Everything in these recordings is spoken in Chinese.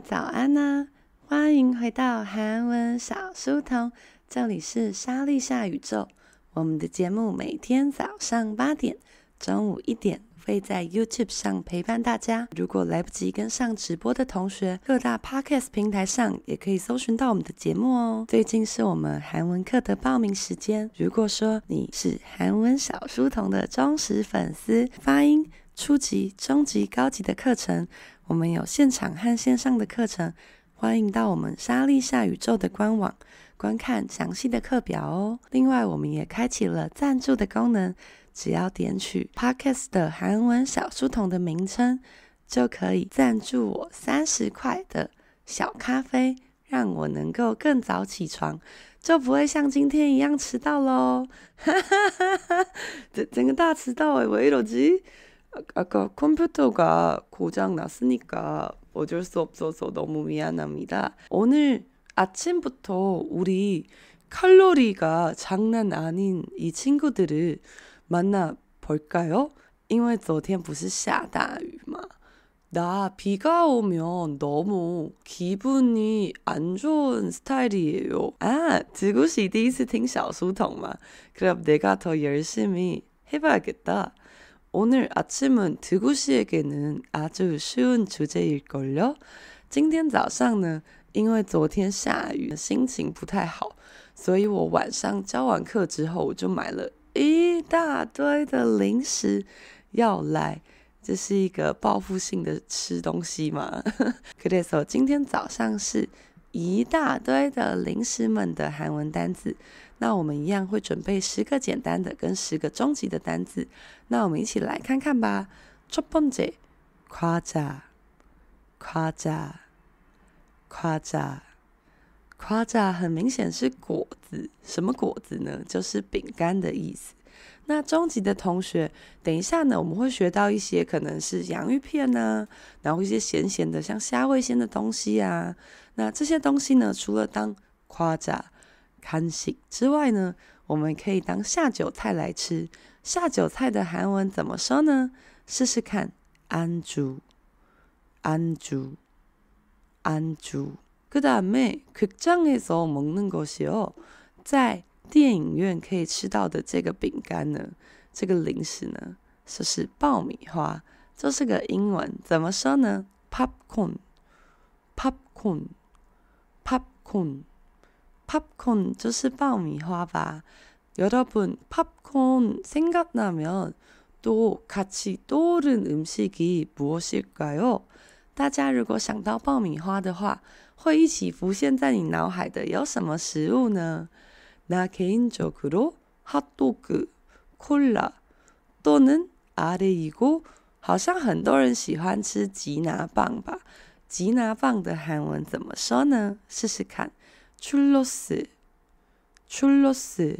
早安呢、欢迎回到韩文小书童，这里是莎莉夏宇宙。我们的节目每天早上八点、中午一点会在 YouTube 上陪伴大家。如果来不及跟上直播的同学，各大 Podcast 平台上也可以搜寻到我们的节目哦。最近是我们韩文课的报名时间。如果说你是韩文小书童的忠实粉丝，发音初级、中级、高级的课程。我们有现场和线上的课程，欢迎到我们莎莉夏宇宙的官网观看详细的课表哦。另外，我们也开启了赞助的功能，只要点取 Podcast 的韩文小书童的名称，就可以赞助我三十块的小咖啡，让我能够更早起床，就不会像今天一样迟到喽。哈哈哈哈整整个大迟到诶，为了几？ 아까 컴퓨터가 고장 났으니까 어쩔 수 없어서 너무 미안합니다. 오늘 아침부터 우리 칼로리가 장난 아닌 이 친구들을 만나 볼까요? 因为昨天不是下大雨嘛.나 비가 오면 너무 기분이 안 좋은 스타일이에요. 아, 지구씨 第一次听小书童嘛? 그럼 내가 더 열심히 해봐야겠다. 오늘 아침은 드구 씨에게는 아주 쉬운 주제일걸요? 今天早上呢，因为昨天下雨，心情不太好，所以我晚上教完课之后我就买了一大堆的零食要来，这是一个报复性的吃东西嘛。 그래서 今天早上是一大堆的零食们的韩文单字。 那我们一样会准备十个简单的跟十个中级的单字，那我们一起来看看吧。첫번째과자과자과자과자很明显是果子，什么果子呢？就是饼干的意思。那中级的同学，等一下呢，我们会学到一些可能是洋芋片呐，然后一些咸咸的像虾味鲜的东西啊。那这些东西呢，除了当과자 간식之外呢，我们可以当下酒菜来吃。下酒菜的韩文怎么说呢？试试看，安주안주안주그다음에극장에서먹는것이요，在电影院可以吃到的这个饼干呢，这个零食呢，就是爆米花。这是个英文，怎么说呢？popcorn popcorn popcorn 팝콘就是爆米花吧。여러분 팝콘 생각나면 또 같이 떠오르는 음식이 무엇일까요? 大家如果想到爆米花的话，会一起浮现在你脑海的有什么食物呢？나개인적으로핫도그콜라또는아레이고好像很多人喜欢吃吉拿棒吧？吉拿棒的韩文怎么说呢？试试看。 출러스, 출러스,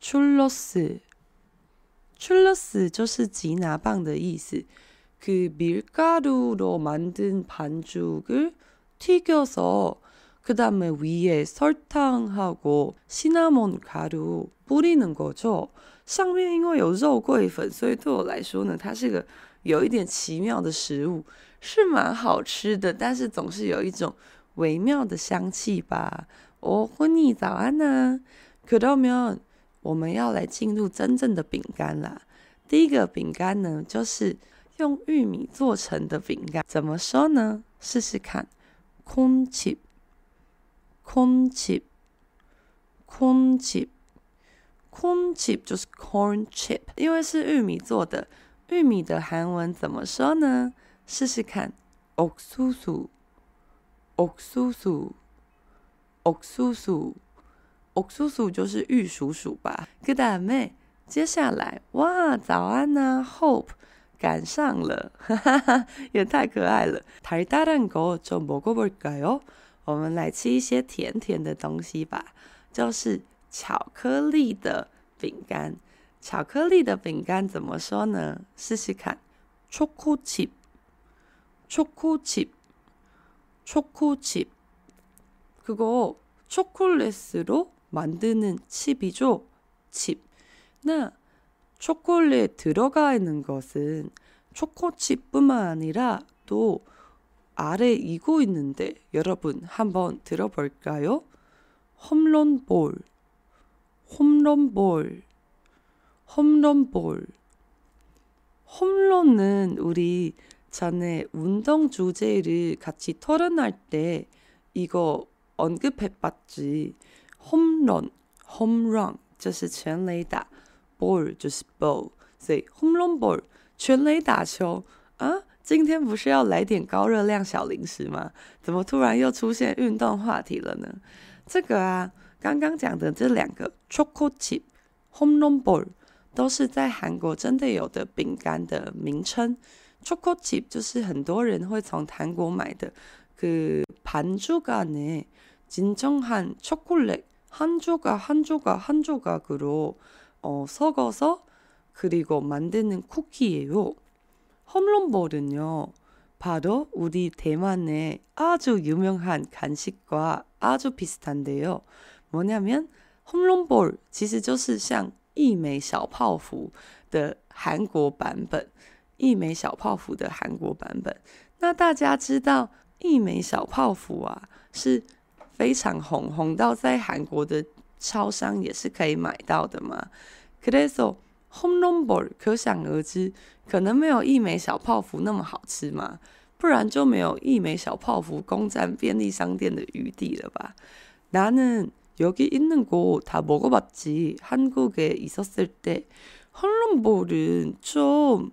출러스, 출러스 就是吉拿棒的意思。그 밀가루로 만든 반죽을 튀겨서 그 다음에 위에 설탕하고 시나몬 가루 뿌리는 거죠. 上面因为有肉桂粉，所以对我来说呢，它是个有一点奇妙的食物，是蛮好吃的，但是总是有一种。 微妙的香气吧。哦，婚礼早安呢。可到没有？我们要来进入真正的饼干啦。第一个饼干呢，就是用玉米做成的饼干。怎么说呢？试试看。콘 칩， 콘 칩， 콘 칩， 콘 칩就是 corn chip，因为是玉米做的。玉米的韩文怎么说呢？试试看。옥수수。 옥수수, 옥수수, 옥수수 就是玉蜀黍吧。그 다음에接下来，哇，早安呐，Hope 赶上了，哈哈哈，也太可爱了。달달한거좀먹어볼까요？我们来吃一些甜甜的东西吧，就是巧克力的饼干。巧克力的饼干怎么说呢？试试看，초코칩초코칩 초코칩 그거 초콜릿으로 만드는 칩이죠. 칩. 那 초콜릿 들어가 있는 것은 초코칩뿐만 아니라 또 아래 이고 있는데 여러분 한번 들어볼까요? 홈런볼, 홈런볼, 홈런볼. 홈런은 우리 전에 운동 주제를 같이 토론할 때 이거 언급해봤지. 홈런, 홈런 就是全垒打，ball 就是 ball，所以홈런볼全垒打球啊。今天不是要来点高热量小零食吗？怎么突然又出现运动话题了呢？这个啊，刚刚讲的这两个 choco chip、home run ball 都是在韩国真的有的饼干的名称。 choco chip 就是很多人会从韩国买的，그반죽안에진정한초콜릿한조각한조각한조각으로어섞어서그리고만드는쿠키예요 홈런볼은요, 바로 우리 대만의 아주 유명한 간식과 아주 비슷한데요. 뭐냐면 홈런볼 其实就是像一枚小泡芙的韩国版本。 一枚小泡芙的韩国版本。那大家知道一枚小泡芙啊是非常红，红到在韩国的超商也是可以买到的嘛？그래서 홈런볼 可想而知。可能没有一枚小泡芙那么好吃嘛，不然就没有一枚小泡芙攻占便利商店的余地了吧？나는여기있는거다먹어봤지한국에있었을때홈런볼은좀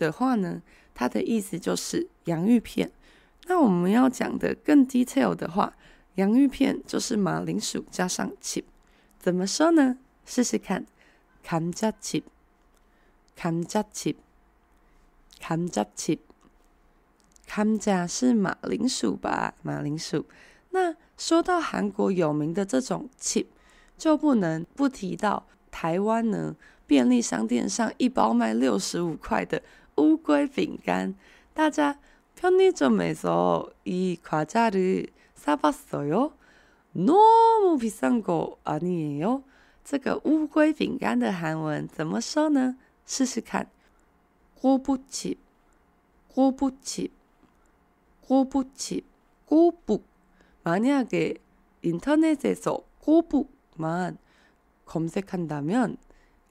的话呢，它的意思就是洋芋片。那我们要讲的更 detail 的话，洋芋片就是马铃薯加上 chip，怎么说呢？试试看，감자 chip，감자 chip。감자 칩， 감자是马铃薯吧？马铃薯。那说到韩国有名的这种 chip，就不能不提到台湾呢。便利商店上一包卖六十五块的 乌龟饼干，大家편의점에서이과자를사봤어요너무비싼거아니에요这个乌龟饼干的韩文怎么说呢？试试看。꼬부칩꼬부칩꼬부칩꼬북만약에인터넷에서꼬북만검색한다면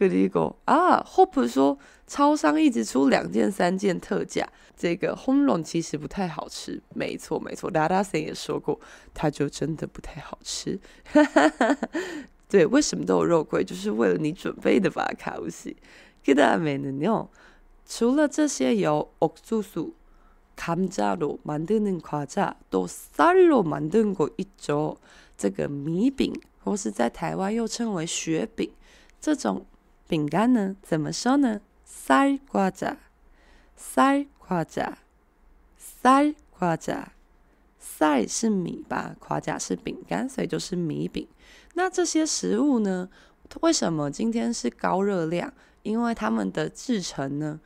그리고 아 호프 说超商一直出两件三件特价这个 홈런 其实不太好吃没错没错拉拉森也说过他就真的不太好吃对为什么都有肉桂就是为了你准备的吧卡乌西그 다음에는요 除了这些有 옥수수 감자로 만드는 과자, 또 쌀로 만든 거 있죠. 这个米饼或是在台湾又称为雪饼，这种 饼干呢，怎么说呢？쌀과자，쌀과자，쌀是米吧？과자是饼干，所以就是米饼。那这些食物呢，为什么今天是高热量？因为他们的制程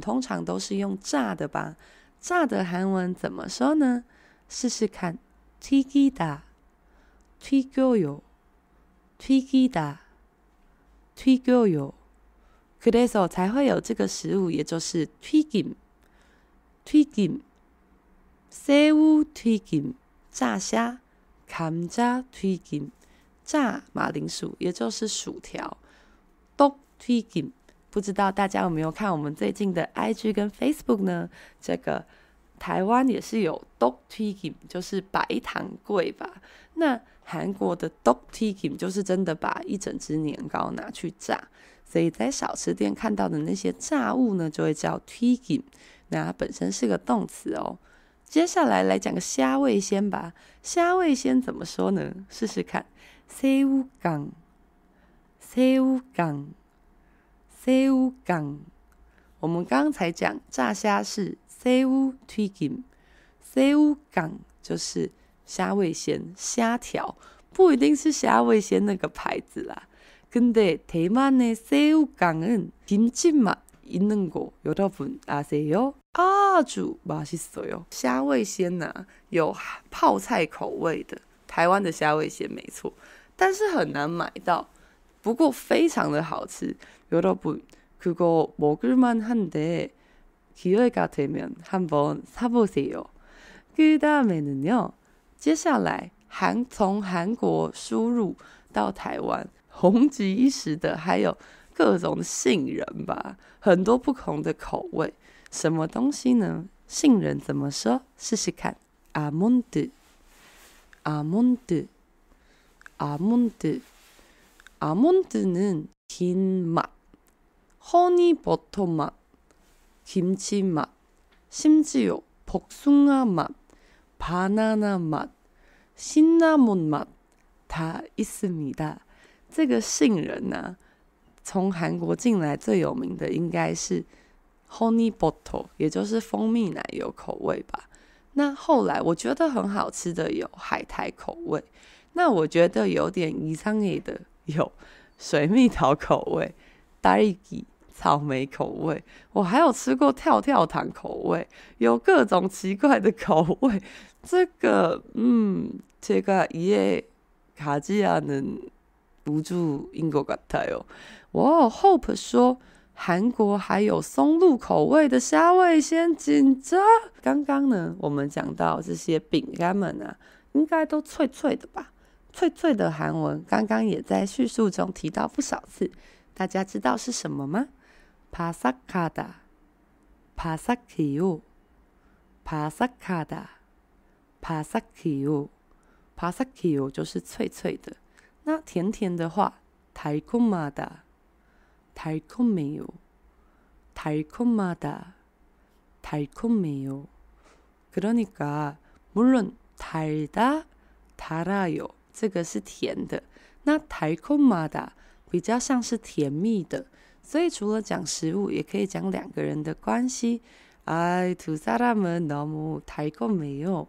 通常都是用炸的吧？炸的韩文怎么说呢？试试看，튀기다 튀겨요, 튀기다, 튀겨요. 그래서 才会有这个食物，也就是 튀김, 튀김, 새우 튀김, 炸虾, 감자 튀김, 炸马铃薯，也就是薯条。떡 튀김，不知道大家有没有看我们最近的 IG 跟 Facebook 呢？这个台湾也是有 떡 튀김，就是白糖粿吧。那 韩国的 떡 튀김就是真的把一整只年糕拿去炸。所以在小吃店看到的那些炸物呢，就会叫 튀김，那它本身是个动词哦。接下来来讲个虾味先吧，虾味先怎么说呢？试试看，새우깡，새우깡，새우깡。我们刚才讲炸虾是새우 튀김，새우깡就是 虾味先，虾条不一定是虾味先那个牌子啦。근데대만의새우깡은김치맛있는거여러분아세요아주맛있어요虾味先呐、啊，有泡菜口味的台湾的虾味先没错，但是很难买到，不过非常的好吃。여러분그거먹을만한데기회가되면한번사보세요그다음에는요 接下来韩从韩国输入到台湾。红极一时的还有各种杏仁吧，很多不同的口味。什么东西呢？杏仁怎么说？试试看。아몬드，아몬드，아몬드，아몬드는긴 맛，허니버터 맛，김치 맛，심지어복숭아 맛， 바나나 맛，신라몬맛다있습니다。这个杏仁呢、啊，从韩国进来最有名的应该是 honey butter，也就是蜂蜜奶油口味吧。那后来我觉得很好吃的有海苔口味，那我觉得有点异常的有水蜜桃口味、딸기草莓口味，我还有吃过跳跳糖口味，有各种奇怪的口味。 这个，嗯，这个也卡吉亚能。不住英国같아요。哇，Hope 说韩国还有松露口味的虾味先紧张。刚刚呢，我们讲到这些饼干们啊，应该都脆脆的吧？脆脆的韩文，刚刚也在叙述中提到不少次。大家知道是什么吗？바삭하다，바삭해요，바삭하다， 바삭해요，바삭해요就是脆脆的。那甜甜的话，달콤하다，달콤해요，달콤하다，달콤해요。그러니까물론달다달아요，这个是甜的。那달콤하다比较像是甜蜜的。所以除了讲食物，也可以讲两个人的关系。哎，두사람은너무달콤해요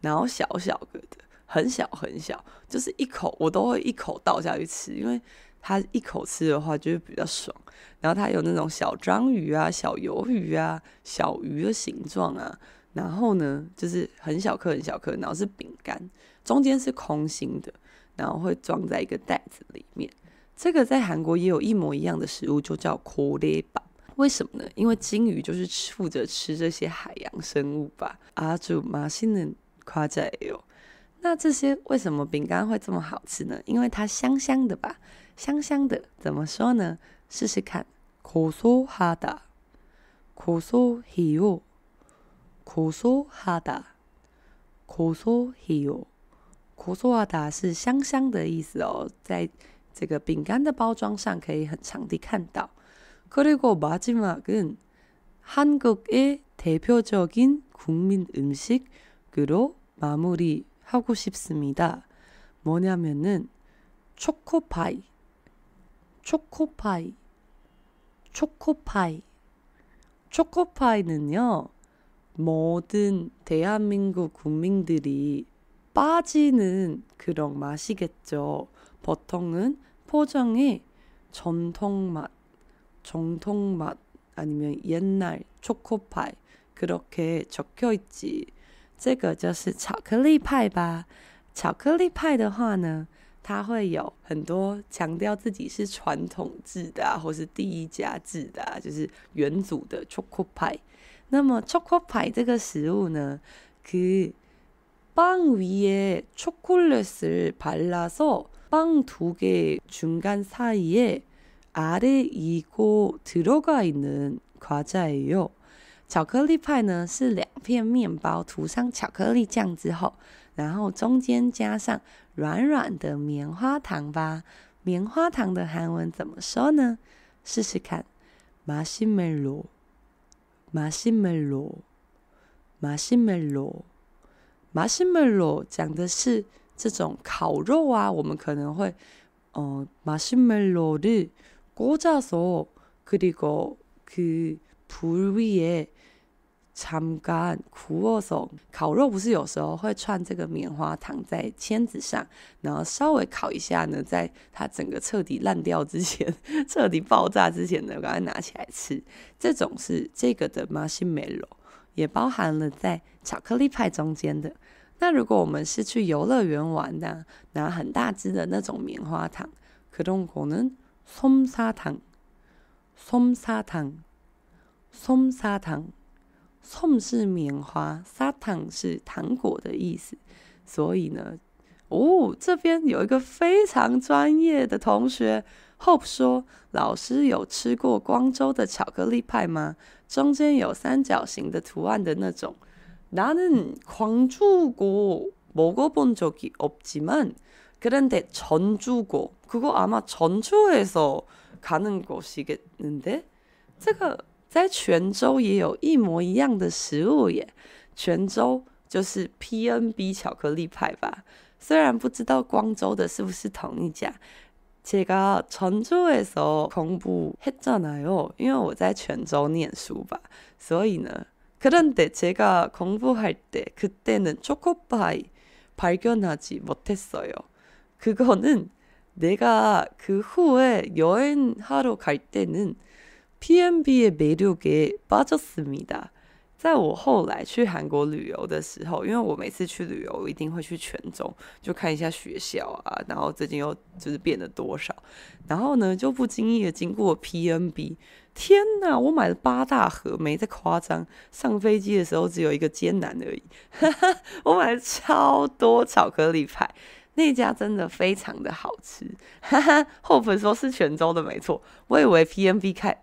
然后小小个的。很小很小，就是一口我都会一口倒下去吃，因为它一口吃的话就会比较爽。然后它有那种小章鱼啊、小鱿鱼啊、小鱼的形状啊。然后呢，就是很小颗很小颗，然后是饼干，中间是空心的，然后会装在一个袋子里面。这个在韩国也有一模一样的食物，就叫고래밥。为什么呢？因为鲸鱼就是负责吃这些海洋生物吧。아주맛있는 과자예요 那这些为什么饼干会这么好吃呢？因为它香香的吧，香香的。怎么说呢？试试看，고소하다，고소해요，고소하다，고소해요，고소하다是香香的意思哦，在这个饼干的包装上可以很常地看到。그리고마지막은 한국의 대표적인 국민 음식으로 마무리하고 싶습니다. 뭐냐면은 초코파이, 초코파이, 초코파이. 초코파이는요, 모든 대한민국 국민들이 빠지는 그런 맛이겠죠. 보통은 포장에 전통 맛, 정통 맛, 아니면 옛날 초코파이, 그렇게 적혀 있지. 这个就是巧克力派吧。巧克力派的话呢，它会有很多强调自己是传统制的啊，或是第一家制的啊，就是元祖的 choco 派。那么 choco 派这个食物呢，그빵위에초콜릿을발라서빵두개중간사이에아래이고들어가있는과자예요。 巧克力派呢，是两片面包涂上巧克力酱之后，然后中间加上软软的棉花糖吧。棉花糖的韩文怎么说呢？试试看，마시멜로，마시멜로，마시멜로，마시멜로讲的是这种烤肉啊，我们可能会，呃，마시멜로를꽂아서그리고그불위에 잠깐구워서烤肉不是有时候会串这个棉花糖在签子上，然后稍微烤一下呢，在它整个彻底烂掉之前，彻底爆炸之前呢，赶快拿起来吃。这种是这个的마시멜로，也包含了在巧克力派中间的。那如果我们是去游乐园玩的，拿很大支的那种棉花糖，그런거는솜사탕，솜사탕，솜사탕。 솜是棉花，砂糖是糖果的意思，所以呢，哦，这边有一个非常专业的同学，Hope 说，老师有吃过光州的巧克力派吗？中间有三角形的图案的那种。나는광주고먹어본적이없지만그런데전주고그거아마전주에서가는곳이겠는데这个。 在泉州也有一模一样的食物耶，泉州就是 PNB 巧克力派吧？虽然不知道光州的是不是同一家。제가전주에서공부했잖아요，因为我在泉州念书吧，所以呢，그런데제가공부할때그때는초코파이발견하지못했어요그거는내가그후에여행하러갈때는 PNB의 매력에 빠졌습니다。在我后来去韩国旅游的时候，因为我每次去旅游，我一定会去泉州，就看一下学校啊，然后最近又就是变了多少，然后呢就不经意的经过 PNB，天哪，我买了八大盒，没在夸张，上飞机的时候只有一个艰难而已，哈哈，我买了超多巧克力派，那家真的非常的好吃，哈哈，后粉说是泉州的没错，我以为 PNB 开。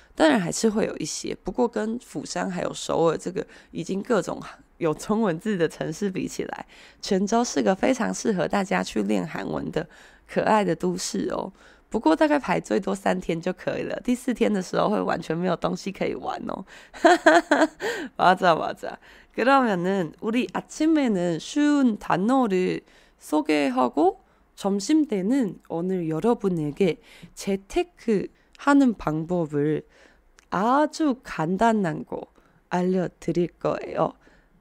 当然还是会有一些，不过跟釜山还有首尔这个已经各种有中文字的城市比起来，泉州是个非常适合大家去练韩文的可爱的都市哦。不过大概排最多三天就可以了，第四天的时候会完全没有东西可以玩哦。哈哈哈，맞아맞아그러면은우리아침에는쉬운단어를소개하고점심때는오늘여러분에게재테크 하는방법을 아주 간단한 거 알려드릴 거예요.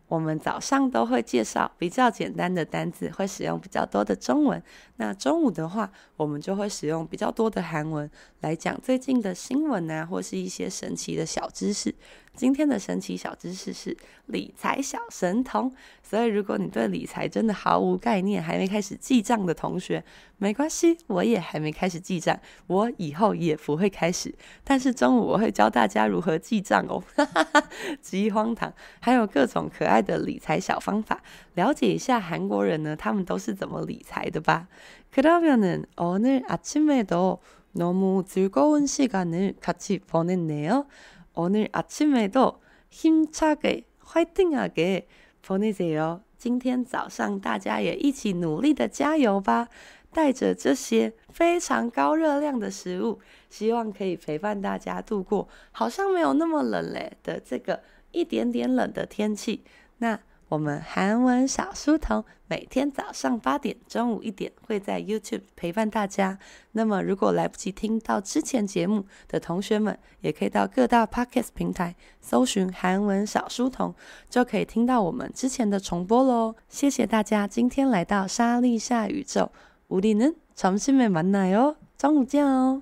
我们早上都会介绍比较简单的单字，会使用比较多的中文。那中午的话，我们就会使用比较多的韩文来讲最近的新闻啊，或是一些神奇的小知识。 今天的神奇小知识是理财小神童，所以如果你对理财真的毫无概念，还没开始记账的同学，没关系，我也还没开始记账，我以后也不会开始。但是中午我会教大家如何记账哦，哈哈哈，极荒唐，还有各种可爱的理财小方法，了解一下韩国人呢，他们都是怎么理财的吧。그러면은오늘아침에도너무즐거운시간을같이보냈네요 오늘아침에도힘차게화이팅하게보내세요。今天早上大家也一起努力的加油吧！带着这些非常高热量的食物，希望可以陪伴大家度过好像没有那么冷嘞的这个一点点冷的天气。那。 我们韩文小书童每天早上八点、中午一点会在 YouTube 陪伴大家。那么，如果来不及听到之前节目的同学们，也可以到各大 Podcast 平台搜寻韩文小书童，就可以听到我们之前的重播喽。谢谢大家今天来到莎莉夏宇宙，우리는점심에만나요，中午见哦。